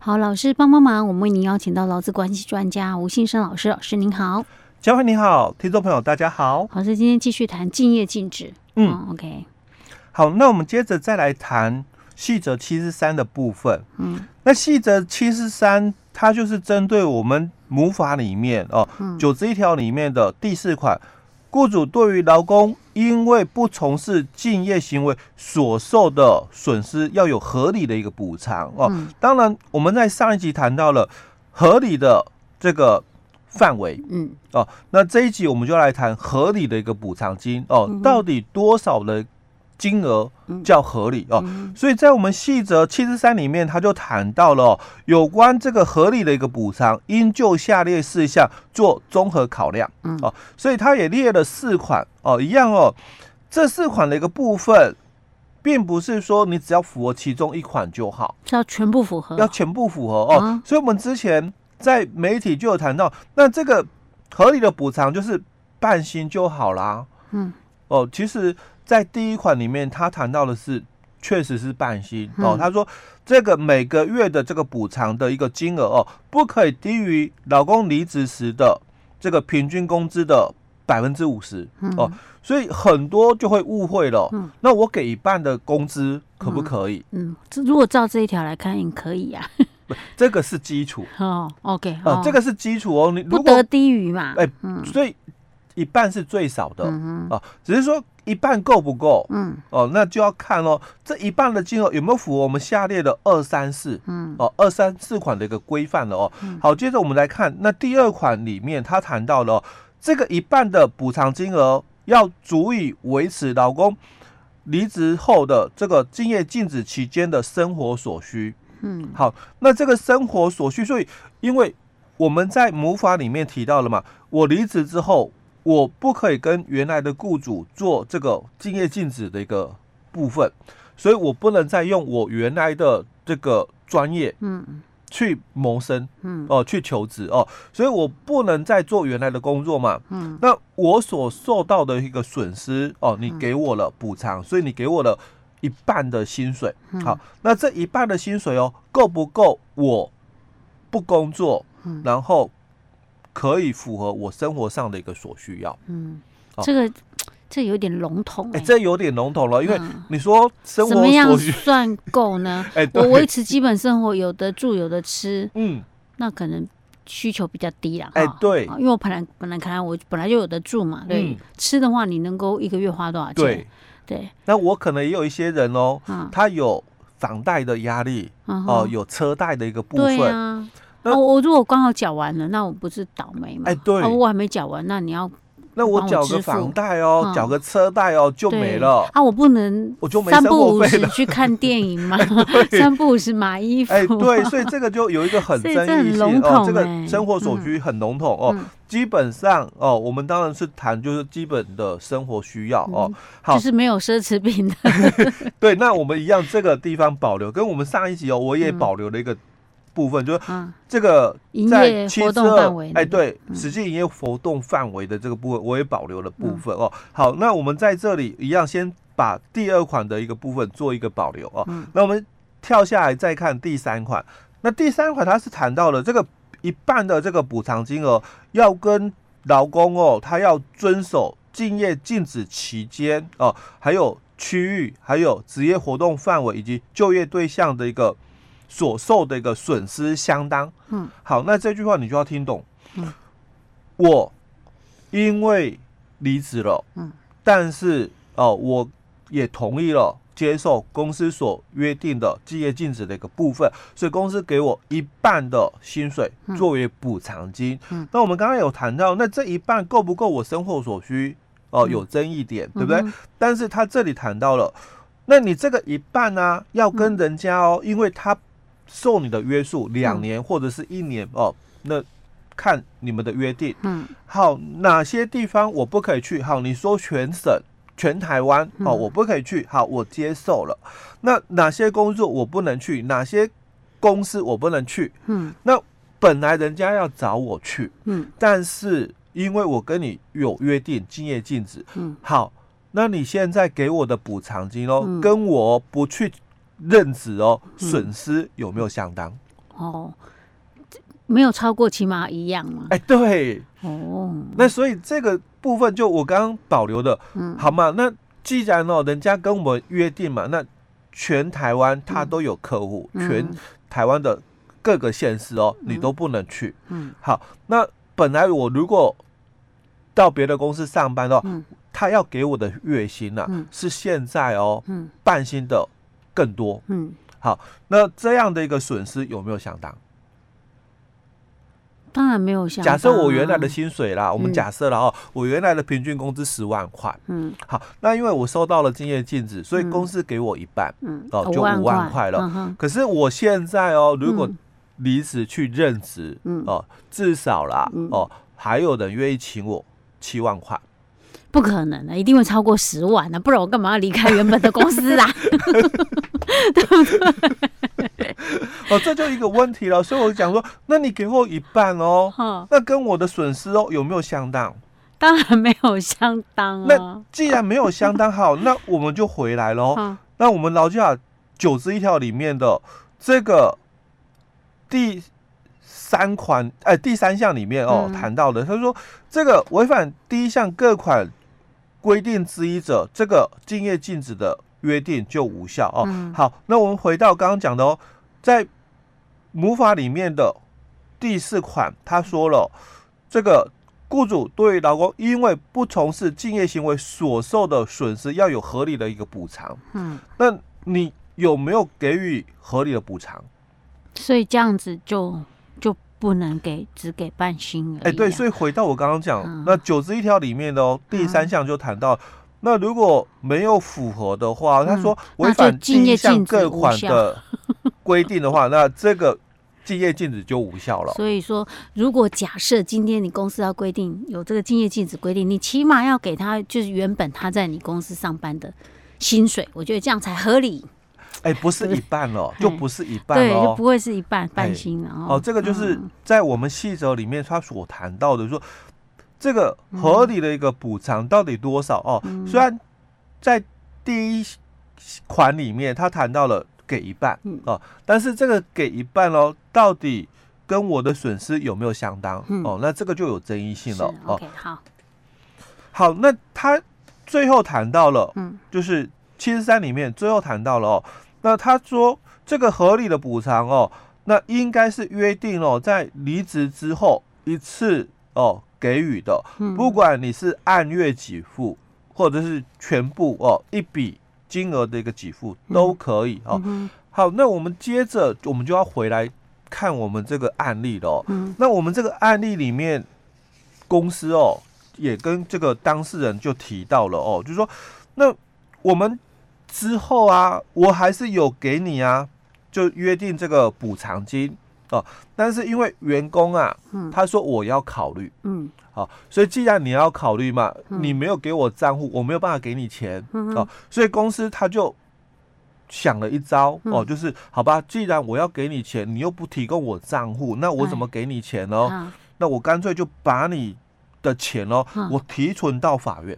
好，老师帮帮忙，我们为您邀请到劳资关系专家吴信生老师，老师您好，嘉惠你好，听众朋友大家好，老师今天继续谈竞业禁止，嗯、哦、，OK，好，那我们接着再来谈细则七十三的部分，嗯，那细则七十三它就是针对我们母法里面哦，九十一条里面的第四款。雇主对于劳工因为不从事敬业行为所受的损失，要有合理的一个补偿哦。当然，我们在上一集谈到了合理的这个范围，嗯，哦，那这一集我们就来谈合理的一个补偿金哦，到底多少的？金额较合理哦，所以在我们细则七十三里面，他就谈到了、哦、有关这个合理的一个补偿，应就下列事项做综合考量嗯。哦，所以他也列了四款哦，一样哦，这四款的一个部分，并不是说你只要符合其中一款就好，是要全部符合，要全部符合哦。所以我们之前在媒体就有谈到，那这个合理的补偿就是半薪就好啦。嗯，哦，其实。在第一款里面，他谈到的是，确实是半薪哦。他说，这个每个月的这个补偿的一个金额哦，不可以低于老公离职时的这个平均工资的百分之五十哦。所以很多就会误会了。那我给一半的工资可不可以？嗯，这如果照这一条来看，也可以呀。不，这个是基础 哦。OK，哦，这个是基础哦。你不得低于嘛？哎，所以一半是最少的啊，只是说。一半够不够？嗯，哦，那就要看哦，这一半的金额有没有符合我们下列的二三四？嗯，哦，二三四款的一个规范了哦。好，接着我们来看那第二款里面，他谈到了这个一半的补偿金额要足以维持老公离职后的这个竞业禁止期间的生活所需。嗯，好，那这个生活所需，所以因为我们在母法里面提到了嘛，我离职之后。我不可以跟原来的雇主做这个竞业禁止的一个部分，所以我不能再用我原来的这个专业，嗯，去谋生，嗯，哦，去求职哦，所以我不能再做原来的工作嘛，嗯，那我所受到的一个损失，哦，你给我了补偿，所以你给我了一半的薪水，好，那这一半的薪水哦，够不够我不工作，然后。可以符合我生活上的一个所需要。嗯，这个 这有点笼统哎、欸，这有点笼统了，因为你说生活、嗯、怎么样算够呢？哎、欸，我维持基本生活，有的住，有的吃，嗯，那可能需求比较低了。哎、欸，对，因为我本来本来看来我本来就有的住嘛，对，嗯、吃的话你能够一个月花多少钱？对，对，那我可能也有一些人哦，嗯、他有房贷的压力，哦、嗯呃，有车贷的一个部分。对啊哦，我如果刚好缴完了，那我不是倒霉吗？哎，对，哦，我还没缴完，那你要那我缴个房贷哦，缴个车贷哦，就没了。啊，我不能，我就没三不五时去看电影吗？三不五时买衣服。哎，对，所以这个就有一个很 争议性哦，这个生活所需很笼统哦。基本上哦，我们当然是谈就是基本的生活需要哦，好，就是没有奢侈品的。对，那我们一样这个地方保留，跟我们上一集哦，我也保留了一个。部分就是这个在七十二哎，对，实际营业活动范围的这个部分，我也保留了部分哦。好，那我们在这里一样，先把第二款的一个部分做一个保留哦。那我们跳下来再看第三款，那第三款它是谈到了这个一半的这个补偿金额要跟劳工哦，他要遵守敬业禁止期间哦，还有区域，还有职业活动范围以及就业对象的一个。所受的一个损失相当，嗯，好，那这句话你就要听懂，嗯，我因为离职了，嗯，但是哦、呃，我也同意了接受公司所约定的竞业禁止的一个部分，所以公司给我一半的薪水作为补偿金，嗯，那我们刚刚有谈到，那这一半够不够我生活所需？哦、呃，有争议点，嗯、对不对？嗯、但是他这里谈到了，那你这个一半呢、啊，要跟人家哦，因为他。受你的约束两年或者是一年、嗯、哦，那看你们的约定。嗯，好，哪些地方我不可以去？好，你说全省、全台湾，哦，我不可以去。好，我接受了。那哪些工作我不能去？哪些公司我不能去？嗯，那本来人家要找我去，嗯，但是因为我跟你有约定，敬业禁止。嗯，好，那你现在给我的补偿金哦，嗯、跟我不去。认职哦，损失有没有相当？哦，没有超过起码一样嘛。哎，对，哦，那所以这个部分就我刚刚保留的，嗯，好嘛，那既然哦，人家跟我们约定嘛，那全台湾他都有客户，嗯、全台湾的各个县市哦，嗯、你都不能去，嗯，好，那本来我如果到别的公司上班的话，嗯、他要给我的月薪呢、啊，嗯、是现在哦，嗯，半薪的更多，嗯。好，那这样的一个损失有没有相当？当然没有相、啊。假设我原来的薪水啦，嗯、我们假设了哦，我原来的平均工资十万块。嗯。好，那因为我收到了竞业禁止，所以公司给我一半。嗯。哦，就五万块了。嗯、可是我现在哦，如果离职去任职，嗯、哦，至少啦，嗯、哦，还有人愿意请我七万块。不可能的，一定会超过十万的，不然我干嘛要离开原本的公司啊？对不对？哦，这就一个问题了。所以我讲说，那你给我一半哦，嗯、那跟我的损失哦有没有相当？当然没有相当啊。那既然没有相当，好，那我们就回来喽。嗯、那我们劳基法九十一条里面的这个第。三款哎，第三项里面哦谈到的，他说这个违反第一项各款规定之一者，这个竞业禁止的约定就无效哦。嗯、好，那我们回到刚刚讲的哦，在母法里面的第四款，他说了这个雇主对劳工因为不从事竞业行为所受的损失要有合理的一个补偿。嗯，那你有没有给予合理的补偿？所以这样子就就。不能给，只给半薪而已。哎，对，所以回到我刚刚讲，嗯、那九十一条里面的哦，第三项就谈到，嗯、那如果没有符合的话，嗯、他说违反第一项各款的规定的话，那这个竞业禁止就无效了。所以说，如果假设今天你公司要规定有这个竞业禁止规定，你起码要给他就是原本他在你公司上班的薪水，我觉得这样才合理。哎，不是一半了，就不是一半哦，对，就不会是一半半薪了哦。这个就是在我们细则里面他所谈到的，说这个合理的一个补偿到底多少哦？虽然在第一款里面他谈到了给一半哦，但是这个给一半哦，到底跟我的损失有没有相当哦？那这个就有争议性了哦。好，好，那他最后谈到了，嗯，就是七十三里面最后谈到了哦。那他说这个合理的补偿哦，那应该是约定哦，在离职之后一次哦给予的，不管你是按月给付或者是全部哦一笔金额的一个给付都可以哦。好，那我们接着我们就要回来看我们这个案例了哦。那我们这个案例里面，公司哦也跟这个当事人就提到了哦，就是说那我们。之后啊，我还是有给你啊，就约定这个补偿金哦。但是因为员工啊，嗯、他说我要考虑，嗯，好、哦，所以既然你要考虑嘛，嗯、你没有给我账户，我没有办法给你钱，嗯、哦，所以公司他就想了一招、嗯、哦，就是好吧，既然我要给你钱，你又不提供我账户，那我怎么给你钱呢？哎、那我干脆就把你的钱哦，嗯、我提存到法院。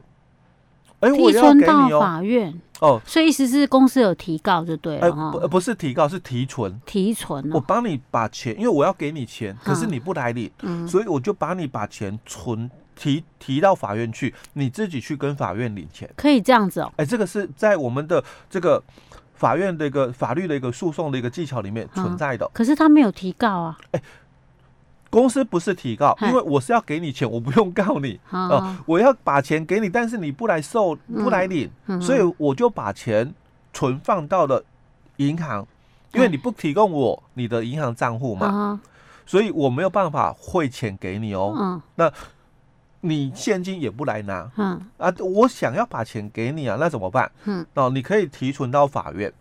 哎，提存到法院哦，所以意思是公司有提告就对了。哎，不，不是提告，是提存。提存，我帮你把钱，因为我要给你钱，可是你不来领，所以我就把你把钱存提提到法院去，你自己去跟法院领钱。可以这样子哦。哎，这个是在我们的这个法院的一个法律的一个诉讼的一个技巧里面存在的。可是他没有提告啊。哎。公司不是提告，因为我是要给你钱，我不用告你。啊、呃，我要把钱给你，但是你不来收，不来领，所以我就把钱存放到了银行，因为你不提供我你的银行账户嘛，嗯、所以我没有办法汇钱给你哦。嗯、那你现金也不来拿，嗯、啊，我想要把钱给你啊，那怎么办？嗯，哦，你可以提存到法院。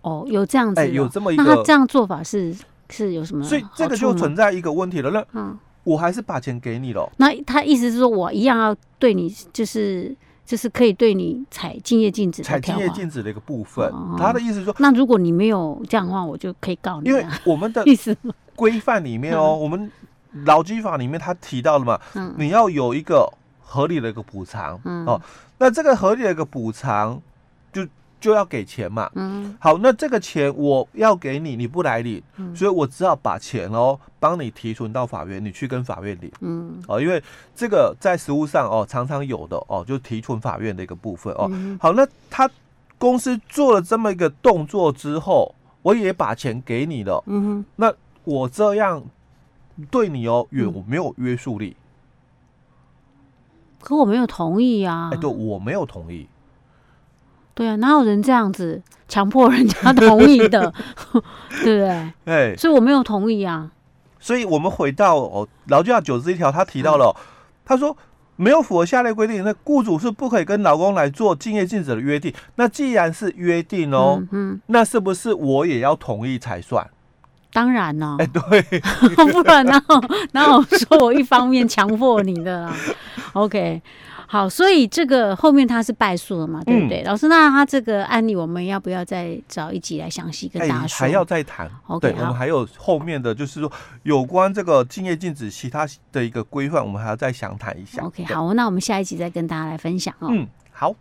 哦，有这样子、哦，哎，有这么一个，那他这样做法是？是有什么？所以这个就存在一个问题了。那嗯，我还是把钱给你了。那他意思是说我一样要对你，就是就是可以对你采竞业禁止的，采竞业禁止的一个部分。他的意思是说，那如果你没有这样的话，我就可以告你。因为我们的 意思规范里面哦，我们劳基法里面他提到了嘛，你要有一个合理的一个补偿。哦，那这个合理的一个补偿就。要给钱嘛。嗯，好，那这个钱我要给你，你不来领，嗯、所以我只好把钱哦帮你提存到法院，你去跟法院领。嗯，哦，因为这个在实务上哦常常有的哦，就提存法院的一个部分哦。嗯、好，那他公司做了这么一个动作之后，我也把钱给你了。嗯哼，那我这样对你哦有没有约束力？可我没有同意呀！哎，对，我没有同意。对啊，哪有人这样子强迫人家同意的？对不对？哎，所以我没有同意啊。所以我们回到哦，劳基法九十一条，他提到了，他说没有符合下列规定，那雇主是不可以跟劳工来做敬业禁止的约定。那既然是约定哦，嗯，那是不是我也要同意才算？当然了，哎，对，不然哪有哪有说我一方面强迫你的啦？OK，好，所以这个后面他是败诉了嘛，对不对？嗯、老师，那他这个案例我们要不要再找一集来详细跟大家说？还要再谈？OK，对，我们还有后面的就是说有关这个敬业禁止其他的一个规范，我们还要再详谈一下。OK，好，那我们下一集再跟大家来分享哦。嗯，好。